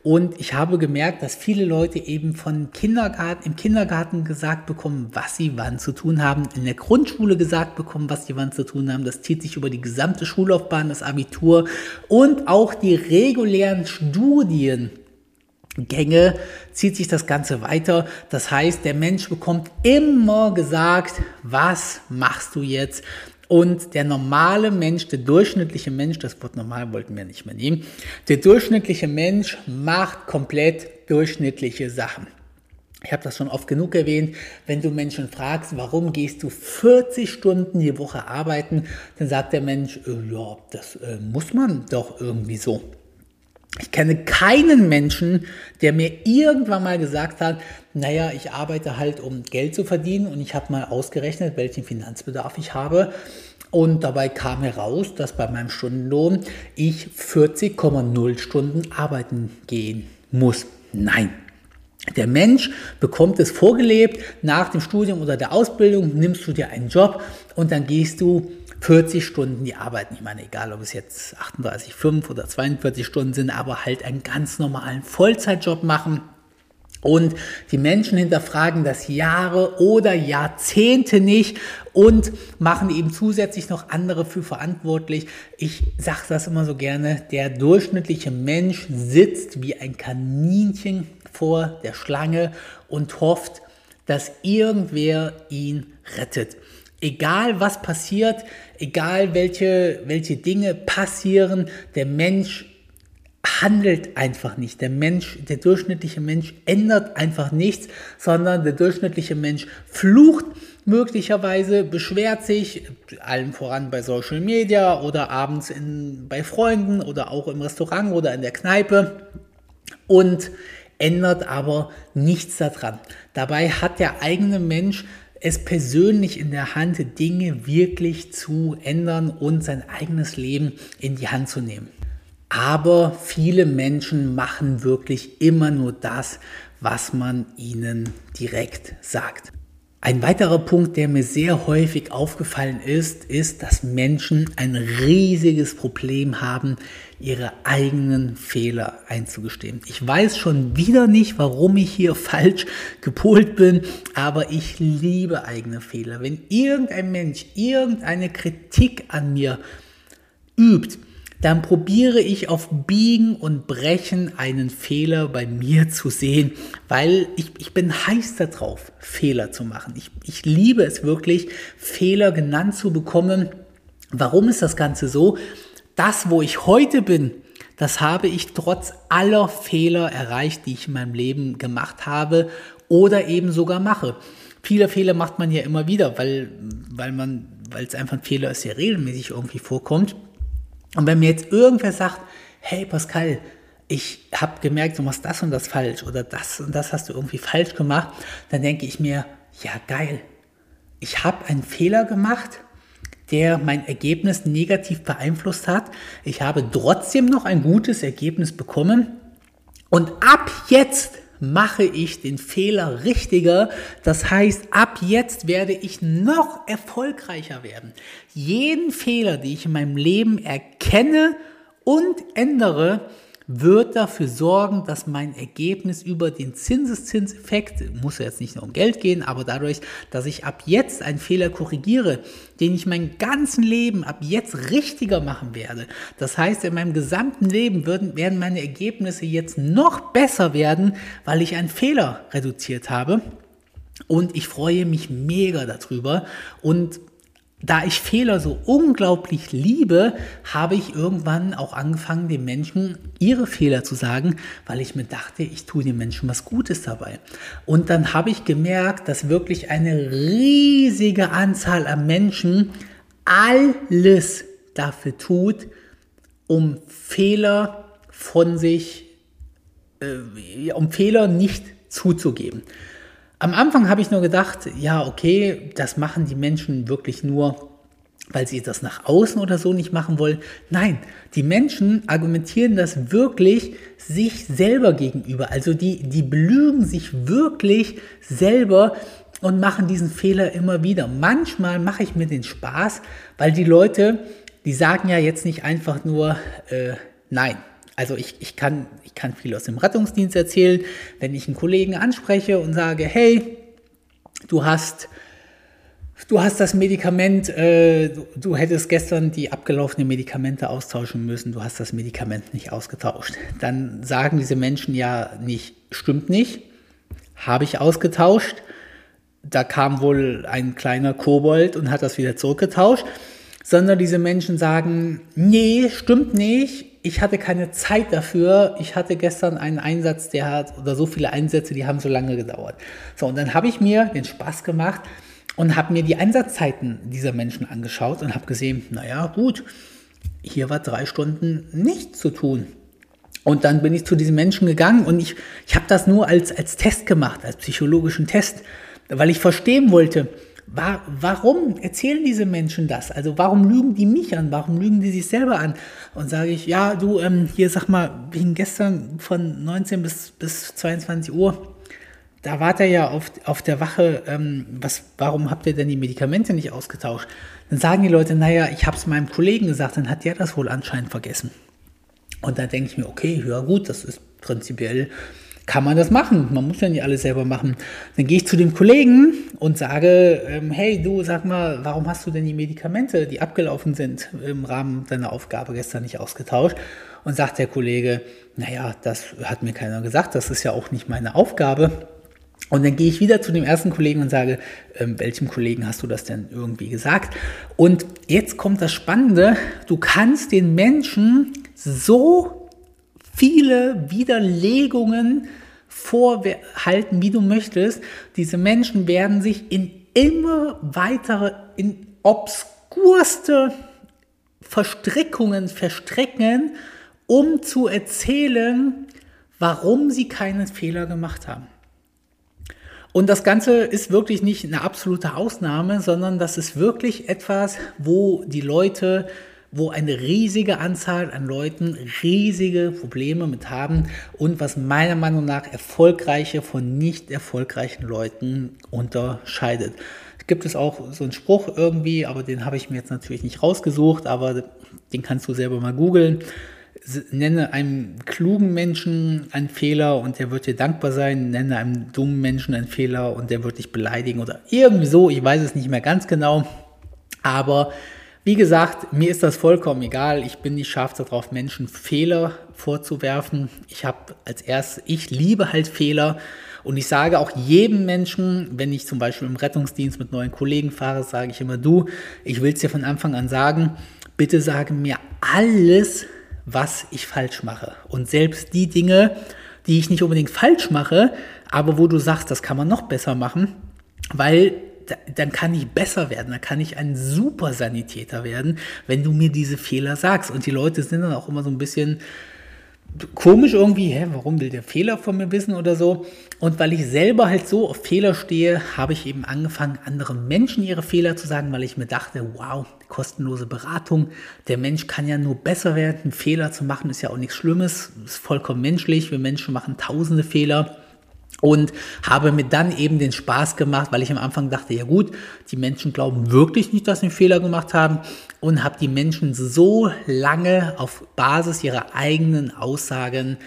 Speaker 1: Und ich habe gemerkt, dass viele Leute eben von Kindergarten, im Kindergarten gesagt bekommen, was sie wann zu tun haben, in der Grundschule gesagt bekommen, was sie wann zu tun haben. Das zieht sich über die gesamte Schullaufbahn, das Abitur und auch die regulären Studien. Gänge zieht sich das Ganze weiter. Das heißt, der Mensch bekommt immer gesagt, was machst du jetzt? Und der normale Mensch, der durchschnittliche Mensch, das Wort normal wollten wir nicht mehr nehmen, der durchschnittliche Mensch macht komplett durchschnittliche Sachen. Ich habe das schon oft genug erwähnt. Wenn du Menschen fragst, warum gehst du 40 Stunden die Woche arbeiten, dann sagt der Mensch, äh, ja, das äh, muss man doch irgendwie so. Ich kenne keinen Menschen, der mir irgendwann mal gesagt hat, naja, ich arbeite halt, um Geld zu verdienen und ich habe mal ausgerechnet, welchen Finanzbedarf ich habe. Und dabei kam heraus, dass bei meinem Stundenlohn ich 40,0 Stunden arbeiten gehen muss. Nein. Der Mensch bekommt es vorgelebt, nach dem Studium oder der Ausbildung nimmst du dir einen Job und dann gehst du 40 Stunden die arbeiten. Ich meine, egal ob es jetzt 38, 5 oder 42 Stunden sind, aber halt einen ganz normalen Vollzeitjob machen. Und die Menschen hinterfragen das Jahre oder Jahrzehnte nicht und machen eben zusätzlich noch andere für verantwortlich. Ich sage das immer so gerne, der durchschnittliche Mensch sitzt wie ein Kaninchen vor der Schlange und hofft, dass irgendwer ihn rettet. Egal was passiert, egal welche, welche Dinge passieren, der Mensch handelt einfach nicht. Der Mensch, der durchschnittliche Mensch ändert einfach nichts, sondern der durchschnittliche Mensch flucht möglicherweise, beschwert sich, allen voran bei Social Media oder abends in, bei Freunden oder auch im Restaurant oder in der Kneipe und ändert aber nichts daran. Dabei hat der eigene Mensch es persönlich in der Hand, Dinge wirklich zu ändern und sein eigenes Leben in die Hand zu nehmen. Aber viele Menschen machen wirklich immer nur das, was man ihnen direkt sagt. Ein weiterer Punkt, der mir sehr häufig aufgefallen ist, ist, dass Menschen ein riesiges Problem haben, ihre eigenen Fehler einzugestehen. Ich weiß schon wieder nicht, warum ich hier *laughs* falsch gepolt bin, aber ich liebe eigene Fehler. Wenn irgendein Mensch irgendeine Kritik an mir übt, dann probiere ich auf Biegen und Brechen einen Fehler bei mir zu sehen, weil ich, ich bin heiß darauf, Fehler zu machen. Ich, ich liebe es wirklich, Fehler genannt zu bekommen. Warum ist das Ganze so? Das, wo ich heute bin, das habe ich trotz aller Fehler erreicht, die ich in meinem Leben gemacht habe oder eben sogar mache. Viele Fehler macht man ja immer wieder, weil, weil man, weil es einfach ein Fehler ist, der regelmäßig irgendwie vorkommt. Und wenn mir jetzt irgendwer sagt, hey Pascal, ich habe gemerkt, du machst das und das falsch oder das und das hast du irgendwie falsch gemacht, dann denke ich mir, ja geil, ich habe einen Fehler gemacht, der mein Ergebnis negativ beeinflusst hat. Ich habe trotzdem noch ein gutes Ergebnis bekommen. Und ab jetzt mache ich den Fehler richtiger. Das heißt, ab jetzt werde ich noch erfolgreicher werden. Jeden Fehler, den ich in meinem Leben erkenne und ändere, wird dafür sorgen, dass mein Ergebnis über den Zinseszinseffekt, muss jetzt nicht nur um Geld gehen, aber dadurch, dass ich ab jetzt einen Fehler korrigiere, den ich mein ganzen Leben ab jetzt richtiger machen werde. Das heißt, in meinem gesamten Leben würden, werden meine Ergebnisse jetzt noch besser werden, weil ich einen Fehler reduziert habe. Und ich freue mich mega darüber und da ich Fehler so unglaublich liebe, habe ich irgendwann auch angefangen, den Menschen ihre Fehler zu sagen, weil ich mir dachte, ich tue den Menschen was Gutes dabei. Und dann habe ich gemerkt, dass wirklich eine riesige Anzahl an Menschen alles dafür tut, um Fehler von sich, äh, um Fehler nicht zuzugeben. Am Anfang habe ich nur gedacht, ja, okay, das machen die Menschen wirklich nur, weil sie das nach außen oder so nicht machen wollen. Nein, die Menschen argumentieren das wirklich sich selber gegenüber. Also die, die belügen sich wirklich selber und machen diesen Fehler immer wieder. Manchmal mache ich mir den Spaß, weil die Leute, die sagen ja jetzt nicht einfach nur äh, nein. Also ich, ich, kann, ich kann viel aus dem Rettungsdienst erzählen, wenn ich einen Kollegen anspreche und sage, hey, du hast, du hast das Medikament, äh, du, du hättest gestern die abgelaufenen Medikamente austauschen müssen, du hast das Medikament nicht ausgetauscht. Dann sagen diese Menschen ja nicht, stimmt nicht, habe ich ausgetauscht. Da kam wohl ein kleiner Kobold und hat das wieder zurückgetauscht sondern diese Menschen sagen, nee, stimmt nicht, ich hatte keine Zeit dafür. Ich hatte gestern einen Einsatz, der hat, oder so viele Einsätze, die haben so lange gedauert. So, und dann habe ich mir den Spaß gemacht und habe mir die Einsatzzeiten dieser Menschen angeschaut und habe gesehen, naja, gut, hier war drei Stunden nichts zu tun. Und dann bin ich zu diesen Menschen gegangen und ich, ich habe das nur als, als Test gemacht, als psychologischen Test, weil ich verstehen wollte, war, warum erzählen diese Menschen das? Also warum lügen die mich an? Warum lügen die sich selber an? Und sage ich, ja, du, ähm, hier sag mal, wegen gestern von 19 bis, bis 22 Uhr, da wart ihr ja auf, auf der Wache, ähm, was, warum habt ihr denn die Medikamente nicht ausgetauscht? Dann sagen die Leute, naja, ich habe es meinem Kollegen gesagt, dann hat der das wohl anscheinend vergessen. Und da denke ich mir, okay, ja gut, das ist prinzipiell, kann man das machen. Man muss ja nicht alles selber machen. Dann gehe ich zu dem Kollegen und sage, ähm, hey du, sag mal, warum hast du denn die Medikamente, die abgelaufen sind, im Rahmen deiner Aufgabe gestern nicht ausgetauscht? Und sagt der Kollege, naja, das hat mir keiner gesagt, das ist ja auch nicht meine Aufgabe. Und dann gehe ich wieder zu dem ersten Kollegen und sage, ähm, welchem Kollegen hast du das denn irgendwie gesagt? Und jetzt kommt das Spannende, du kannst den Menschen so viele Widerlegungen vorhalten, wie du möchtest. Diese Menschen werden sich in immer weitere, in obskurste Verstrickungen verstricken, um zu erzählen, warum sie keinen Fehler gemacht haben. Und das Ganze ist wirklich nicht eine absolute Ausnahme, sondern das ist wirklich etwas, wo die Leute, wo eine riesige Anzahl an Leuten riesige Probleme mit haben und was meiner Meinung nach erfolgreiche von nicht erfolgreichen Leuten unterscheidet. Gibt es auch so einen Spruch irgendwie, aber den habe ich mir jetzt natürlich nicht rausgesucht, aber den kannst du selber mal googeln. Nenne einem klugen Menschen einen Fehler und der wird dir dankbar sein, nenne einem dummen Menschen einen Fehler und der wird dich beleidigen oder irgendwie so, ich weiß es nicht mehr ganz genau, aber wie gesagt, mir ist das vollkommen egal. Ich bin nicht scharf darauf, Menschen Fehler vorzuwerfen. Ich habe als erstes, ich liebe halt Fehler. Und ich sage auch jedem Menschen, wenn ich zum Beispiel im Rettungsdienst mit neuen Kollegen fahre, sage ich immer, du, ich will es dir von Anfang an sagen, bitte sage mir alles, was ich falsch mache. Und selbst die Dinge, die ich nicht unbedingt falsch mache, aber wo du sagst, das kann man noch besser machen, weil dann kann ich besser werden, dann kann ich ein super Sanitäter werden, wenn du mir diese Fehler sagst. Und die Leute sind dann auch immer so ein bisschen, komisch irgendwie, hä, warum will der Fehler von mir wissen oder so. Und weil ich selber halt so auf Fehler stehe, habe ich eben angefangen, anderen Menschen ihre Fehler zu sagen, weil ich mir dachte, wow, kostenlose Beratung, der Mensch kann ja nur besser werden. Fehler zu machen ist ja auch nichts Schlimmes, ist vollkommen menschlich. Wir Menschen machen tausende Fehler und habe mir dann eben den Spaß gemacht, weil ich am Anfang dachte, ja gut, die Menschen glauben wirklich nicht, dass sie einen Fehler gemacht haben. Und habe die Menschen so lange auf Basis ihrer eigenen Aussagen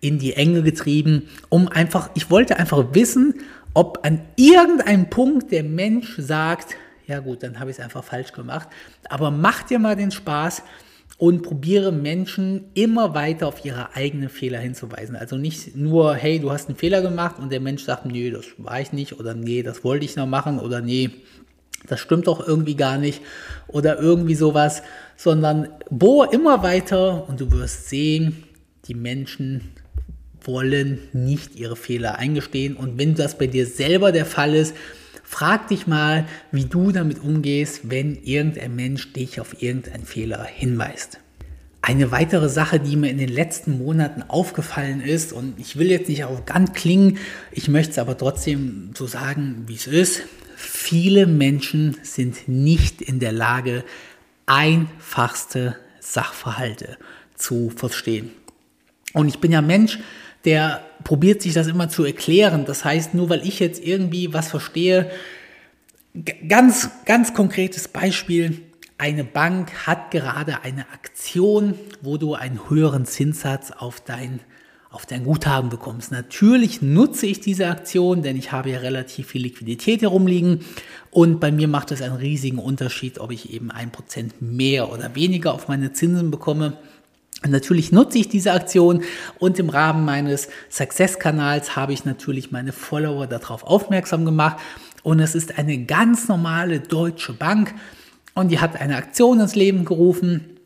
Speaker 1: in die Enge getrieben, um einfach, ich wollte einfach wissen, ob an irgendeinem Punkt der Mensch sagt, ja gut, dann habe ich es einfach falsch gemacht, aber mach dir mal den Spaß, und probiere Menschen immer weiter auf ihre eigenen Fehler hinzuweisen. Also nicht nur, hey, du hast einen Fehler gemacht und der Mensch sagt, nee, das war ich nicht oder nee, das wollte ich noch machen oder nee, das stimmt doch irgendwie gar nicht oder irgendwie sowas, sondern bohr immer weiter und du wirst sehen, die Menschen wollen nicht ihre Fehler eingestehen und wenn das bei dir selber der Fall ist, Frag dich mal, wie du damit umgehst, wenn irgendein Mensch dich auf irgendeinen Fehler hinweist. Eine weitere Sache, die mir in den letzten Monaten aufgefallen ist, und ich will jetzt nicht arrogant klingen, ich möchte es aber trotzdem so sagen, wie es ist. Viele Menschen sind nicht in der Lage, einfachste Sachverhalte zu verstehen. Und ich bin ja Mensch, der probiert sich das immer zu erklären. Das heißt, nur weil ich jetzt irgendwie was verstehe, ganz, ganz konkretes Beispiel. Eine Bank hat gerade eine Aktion, wo du einen höheren Zinssatz auf dein, auf dein Guthaben bekommst. Natürlich nutze ich diese Aktion, denn ich habe ja relativ viel Liquidität herumliegen und bei mir macht es einen riesigen Unterschied, ob ich eben ein Prozent mehr oder weniger auf meine Zinsen bekomme. Natürlich nutze ich diese Aktion und im Rahmen meines Success-Kanals habe ich natürlich meine Follower darauf aufmerksam gemacht. Und es ist eine ganz normale deutsche Bank und die hat eine Aktion ins Leben gerufen.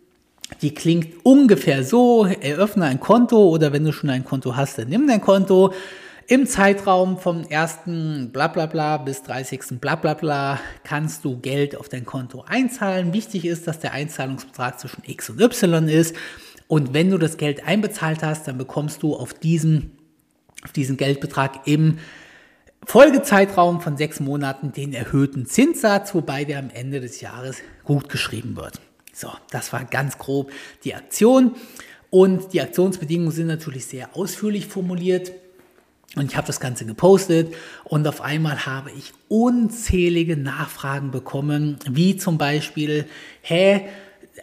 Speaker 1: Die klingt ungefähr so, eröffne ein Konto oder wenn du schon ein Konto hast, dann nimm dein Konto. Im Zeitraum vom 1. Blablabla bis 30. Blablabla kannst du Geld auf dein Konto einzahlen. Wichtig ist, dass der Einzahlungsbetrag zwischen X und Y ist. Und wenn du das Geld einbezahlt hast, dann bekommst du auf diesen, auf diesen Geldbetrag im Folgezeitraum von sechs Monaten den erhöhten Zinssatz, wobei der am Ende des Jahres gut geschrieben wird. So, das war ganz grob die Aktion. Und die Aktionsbedingungen sind natürlich sehr ausführlich formuliert. Und ich habe das Ganze gepostet und auf einmal habe ich unzählige Nachfragen bekommen, wie zum Beispiel, hä,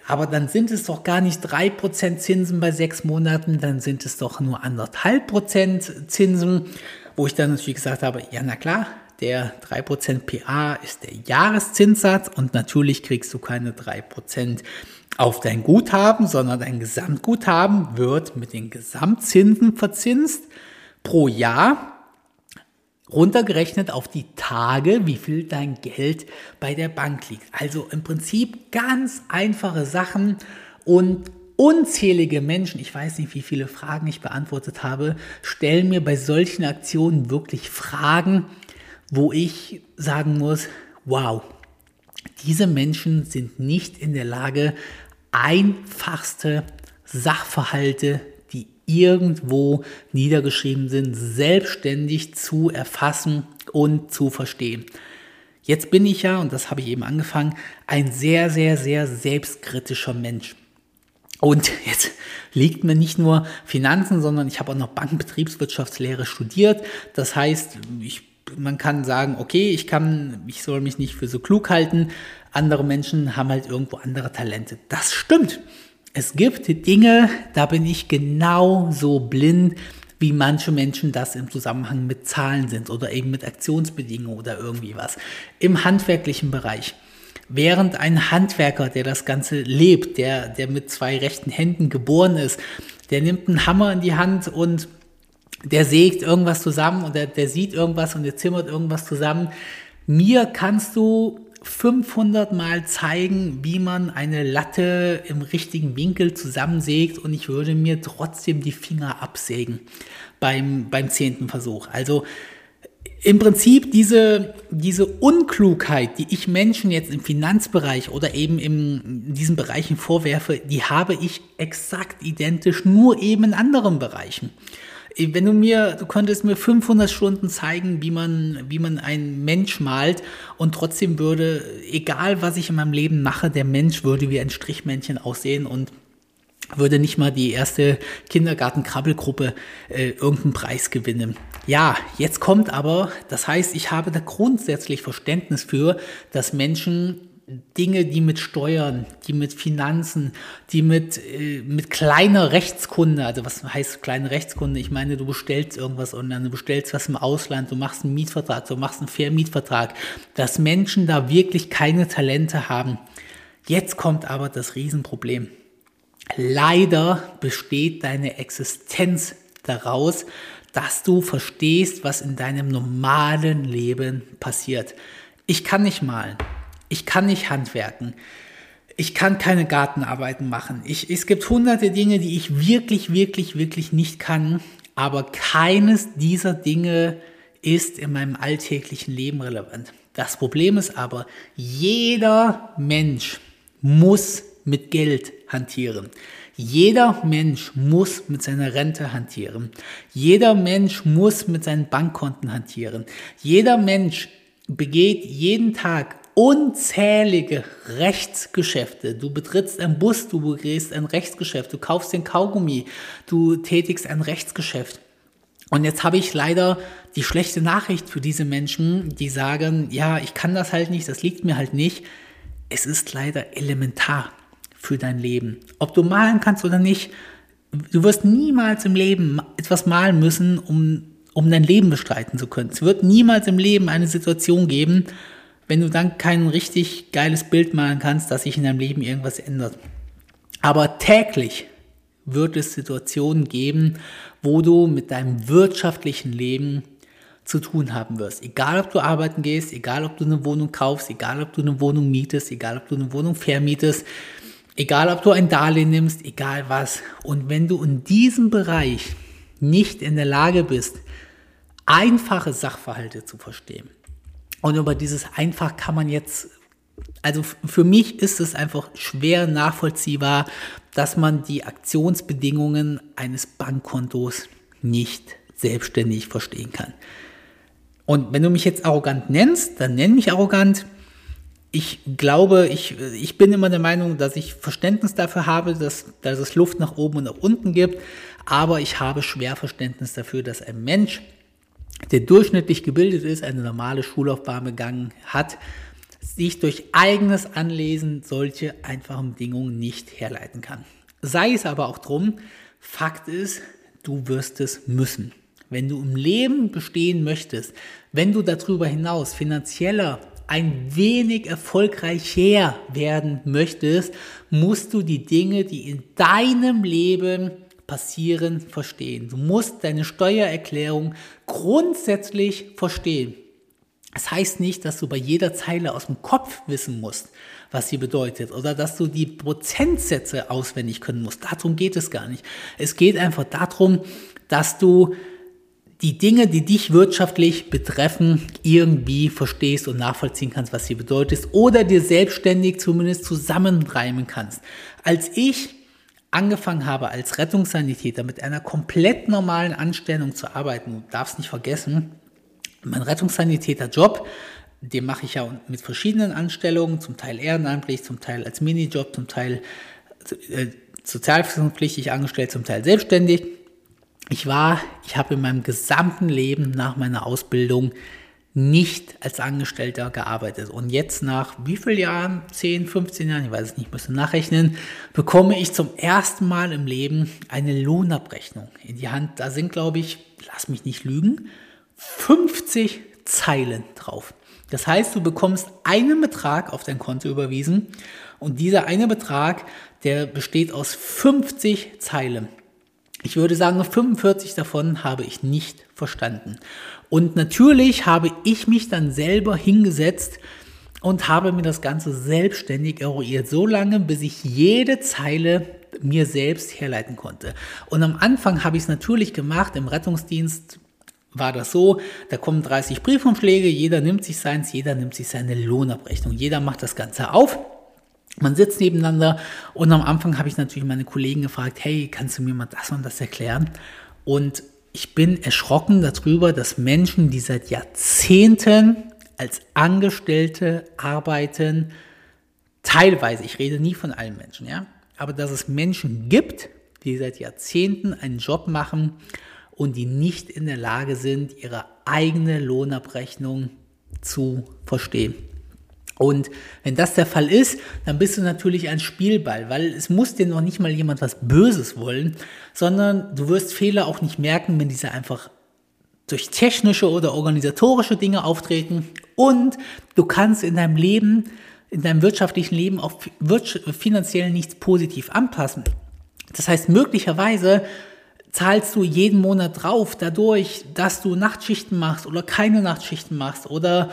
Speaker 1: aber dann sind es doch gar nicht drei Prozent Zinsen bei sechs Monaten, dann sind es doch nur anderthalb Prozent Zinsen, wo ich dann natürlich gesagt habe, ja na klar, der 3% PA ist der Jahreszinssatz und natürlich kriegst du keine 3% auf dein Guthaben, sondern dein Gesamtguthaben wird mit den Gesamtzinsen verzinst pro Jahr runtergerechnet auf die Tage, wie viel dein Geld bei der Bank liegt. Also im Prinzip ganz einfache Sachen und unzählige Menschen, ich weiß nicht, wie viele Fragen ich beantwortet habe, stellen mir bei solchen Aktionen wirklich Fragen, wo ich sagen muss, wow, diese Menschen sind nicht in der Lage, einfachste Sachverhalte irgendwo niedergeschrieben sind, selbstständig zu erfassen und zu verstehen. Jetzt bin ich ja, und das habe ich eben angefangen, ein sehr, sehr, sehr selbstkritischer Mensch. Und jetzt liegt mir nicht nur Finanzen, sondern ich habe auch noch Bankenbetriebswirtschaftslehre studiert. Das heißt, ich, man kann sagen, okay, ich kann, ich soll mich nicht für so klug halten. Andere Menschen haben halt irgendwo andere Talente. Das stimmt. Es gibt Dinge, da bin ich genauso blind, wie manche Menschen das im Zusammenhang mit Zahlen sind oder eben mit Aktionsbedingungen oder irgendwie was. Im handwerklichen Bereich. Während ein Handwerker, der das Ganze lebt, der, der mit zwei rechten Händen geboren ist, der nimmt einen Hammer in die Hand und der sägt irgendwas zusammen und der, der sieht irgendwas und der zimmert irgendwas zusammen. Mir kannst du 500 Mal zeigen, wie man eine Latte im richtigen Winkel zusammensägt und ich würde mir trotzdem die Finger absägen beim, beim zehnten Versuch. Also im Prinzip diese, diese Unklugheit, die ich Menschen jetzt im Finanzbereich oder eben in diesen Bereichen vorwerfe, die habe ich exakt identisch nur eben in anderen Bereichen wenn du mir, du könntest mir 500 Stunden zeigen, wie man, wie man einen Mensch malt und trotzdem würde, egal was ich in meinem Leben mache, der Mensch würde wie ein Strichmännchen aussehen und würde nicht mal die erste Kindergarten-Krabbelgruppe äh, irgendeinen Preis gewinnen. Ja, jetzt kommt aber, das heißt, ich habe da grundsätzlich Verständnis für, dass Menschen Dinge, die mit Steuern, die mit Finanzen, die mit, äh, mit kleiner Rechtskunde, also was heißt kleine Rechtskunde? Ich meine, du bestellst irgendwas online, du bestellst was im Ausland, du machst einen Mietvertrag, du machst einen Vermietvertrag, dass Menschen da wirklich keine Talente haben. Jetzt kommt aber das Riesenproblem. Leider besteht deine Existenz daraus, dass du verstehst, was in deinem normalen Leben passiert. Ich kann nicht malen. Ich kann nicht handwerken. Ich kann keine Gartenarbeiten machen. Ich, es gibt hunderte Dinge, die ich wirklich, wirklich, wirklich nicht kann. Aber keines dieser Dinge ist in meinem alltäglichen Leben relevant. Das Problem ist aber, jeder Mensch muss mit Geld hantieren. Jeder Mensch muss mit seiner Rente hantieren. Jeder Mensch muss mit seinen Bankkonten hantieren. Jeder Mensch begeht jeden Tag unzählige Rechtsgeschäfte. Du betrittst einen Bus, du begehst ein Rechtsgeschäft, du kaufst den Kaugummi, du tätigst ein Rechtsgeschäft. Und jetzt habe ich leider die schlechte Nachricht für diese Menschen, die sagen, ja, ich kann das halt nicht, das liegt mir halt nicht. Es ist leider elementar für dein Leben. Ob du malen kannst oder nicht, du wirst niemals im Leben etwas malen müssen, um, um dein Leben bestreiten zu können. Es wird niemals im Leben eine Situation geben, wenn du dann kein richtig geiles Bild malen kannst, dass sich in deinem Leben irgendwas ändert. Aber täglich wird es Situationen geben, wo du mit deinem wirtschaftlichen Leben zu tun haben wirst. Egal, ob du arbeiten gehst, egal, ob du eine Wohnung kaufst, egal, ob du eine Wohnung mietest, egal, ob du eine Wohnung vermietest, egal, ob du ein Darlehen nimmst, egal was. Und wenn du in diesem Bereich nicht in der Lage bist, einfache Sachverhalte zu verstehen, und über dieses einfach kann man jetzt also für mich ist es einfach schwer nachvollziehbar, dass man die Aktionsbedingungen eines Bankkontos nicht selbstständig verstehen kann. Und wenn du mich jetzt arrogant nennst, dann nenn mich arrogant. Ich glaube, ich, ich bin immer der Meinung, dass ich Verständnis dafür habe, dass, dass es Luft nach oben und nach unten gibt. Aber ich habe schwer Verständnis dafür, dass ein Mensch, der durchschnittlich gebildet ist, eine normale Schullaufbahn begangen hat, sich durch eigenes Anlesen solche einfachen Bedingungen nicht herleiten kann. Sei es aber auch drum, Fakt ist, du wirst es müssen. Wenn du im Leben bestehen möchtest, wenn du darüber hinaus finanzieller ein wenig erfolgreicher werden möchtest, musst du die Dinge, die in deinem Leben passieren, verstehen. Du musst deine Steuererklärung grundsätzlich verstehen. Das heißt nicht, dass du bei jeder Zeile aus dem Kopf wissen musst, was sie bedeutet oder dass du die Prozentsätze auswendig können musst. Darum geht es gar nicht. Es geht einfach darum, dass du die Dinge, die dich wirtschaftlich betreffen, irgendwie verstehst und nachvollziehen kannst, was sie bedeutet, oder dir selbstständig zumindest zusammenreimen kannst. Als ich angefangen habe, als Rettungssanitäter mit einer komplett normalen Anstellung zu arbeiten, du darfst nicht vergessen, mein Rettungssanitäter-Job, den mache ich ja mit verschiedenen Anstellungen, zum Teil ehrenamtlich, zum Teil als Minijob, zum Teil äh, sozialversicherungspflichtig angestellt, zum Teil selbstständig. Ich war, ich habe in meinem gesamten Leben nach meiner Ausbildung nicht als Angestellter gearbeitet. Und jetzt nach wie vielen Jahren, 10, 15 Jahren, ich weiß es nicht, müssen nachrechnen, bekomme ich zum ersten Mal im Leben eine Lohnabrechnung in die Hand. Da sind, glaube ich, lass mich nicht lügen, 50 Zeilen drauf. Das heißt, du bekommst einen Betrag auf dein Konto überwiesen und dieser eine Betrag, der besteht aus 50 Zeilen. Ich würde sagen, 45 davon habe ich nicht verstanden. Und natürlich habe ich mich dann selber hingesetzt und habe mir das Ganze selbstständig eruiert, so lange, bis ich jede Zeile mir selbst herleiten konnte. Und am Anfang habe ich es natürlich gemacht, im Rettungsdienst war das so, da kommen 30 Briefumschläge, jeder nimmt sich seins, jeder nimmt sich seine Lohnabrechnung, jeder macht das Ganze auf man sitzt nebeneinander und am Anfang habe ich natürlich meine Kollegen gefragt, hey, kannst du mir mal das und das erklären? Und ich bin erschrocken darüber, dass Menschen, die seit Jahrzehnten als Angestellte arbeiten, teilweise, ich rede nie von allen Menschen, ja, aber dass es Menschen gibt, die seit Jahrzehnten einen Job machen und die nicht in der Lage sind, ihre eigene Lohnabrechnung zu verstehen. Und wenn das der Fall ist, dann bist du natürlich ein Spielball, weil es muss dir noch nicht mal jemand was Böses wollen, sondern du wirst Fehler auch nicht merken, wenn diese einfach durch technische oder organisatorische Dinge auftreten und du kannst in deinem Leben, in deinem wirtschaftlichen Leben auch finanziell nichts positiv anpassen. Das heißt, möglicherweise zahlst du jeden Monat drauf, dadurch, dass du Nachtschichten machst oder keine Nachtschichten machst oder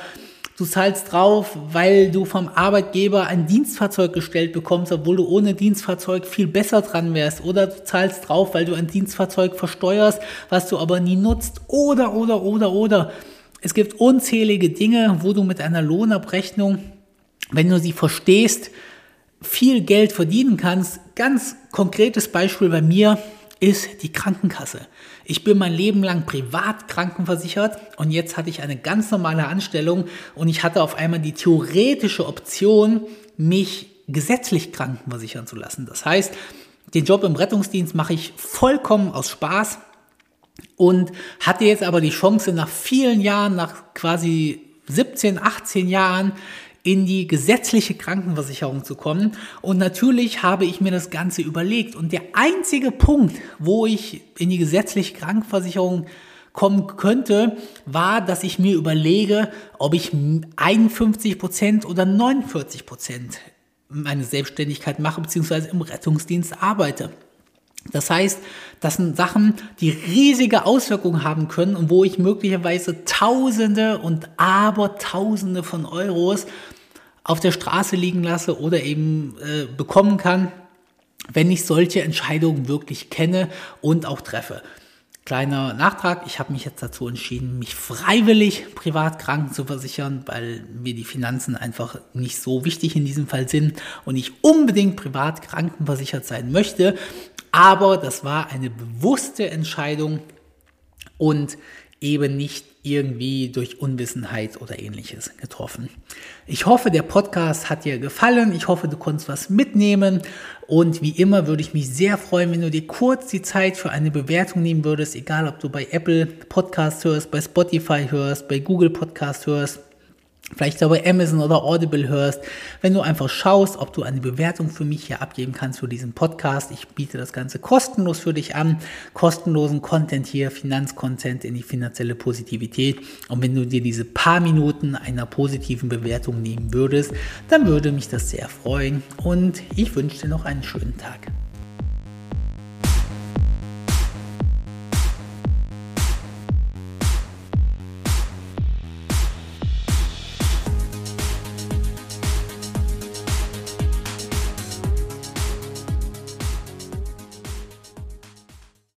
Speaker 1: Du zahlst drauf, weil du vom Arbeitgeber ein Dienstfahrzeug gestellt bekommst, obwohl du ohne Dienstfahrzeug viel besser dran wärst. Oder du zahlst drauf, weil du ein Dienstfahrzeug versteuerst, was du aber nie nutzt. Oder, oder, oder, oder. Es gibt unzählige Dinge, wo du mit einer Lohnabrechnung, wenn du sie verstehst, viel Geld verdienen kannst. Ganz konkretes Beispiel bei mir ist die Krankenkasse. Ich bin mein Leben lang privat krankenversichert und jetzt hatte ich eine ganz normale Anstellung und ich hatte auf einmal die theoretische Option, mich gesetzlich krankenversichern zu lassen. Das heißt, den Job im Rettungsdienst mache ich vollkommen aus Spaß und hatte jetzt aber die Chance nach vielen Jahren, nach quasi 17, 18 Jahren in die gesetzliche Krankenversicherung zu kommen. Und natürlich habe ich mir das Ganze überlegt. Und der einzige Punkt, wo ich in die gesetzliche Krankenversicherung kommen könnte, war, dass ich mir überlege, ob ich 51 Prozent oder 49 Prozent meine Selbstständigkeit mache, beziehungsweise im Rettungsdienst arbeite. Das heißt, das sind Sachen, die riesige Auswirkungen haben können und wo ich möglicherweise Tausende und Abertausende von Euros auf der Straße liegen lasse oder eben äh, bekommen kann, wenn ich solche Entscheidungen wirklich kenne und auch treffe. Kleiner Nachtrag, ich habe mich jetzt dazu entschieden, mich freiwillig privat kranken zu versichern, weil mir die Finanzen einfach nicht so wichtig in diesem Fall sind und ich unbedingt privat krankenversichert sein möchte. Aber das war eine bewusste Entscheidung und eben nicht irgendwie durch Unwissenheit oder ähnliches getroffen. Ich hoffe, der Podcast hat dir gefallen. Ich hoffe, du konntest was mitnehmen. Und wie immer würde ich mich sehr freuen, wenn du dir kurz die Zeit für eine Bewertung nehmen würdest, egal ob du bei Apple Podcast hörst, bei Spotify hörst, bei Google Podcast hörst vielleicht bei Amazon oder Audible hörst, wenn du einfach schaust, ob du eine Bewertung für mich hier abgeben kannst für diesen Podcast. Ich biete das Ganze kostenlos für dich an, kostenlosen Content hier, Finanzcontent in die finanzielle Positivität. Und wenn du dir diese paar Minuten einer positiven Bewertung nehmen würdest, dann würde mich das sehr freuen und ich wünsche dir noch einen schönen Tag.